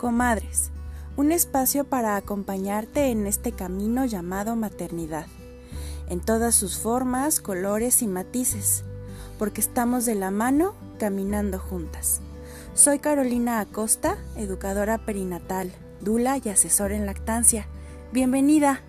Comadres, un espacio para acompañarte en este camino llamado maternidad, en todas sus formas, colores y matices, porque estamos de la mano caminando juntas. Soy Carolina Acosta, educadora perinatal, dula y asesora en lactancia. Bienvenida.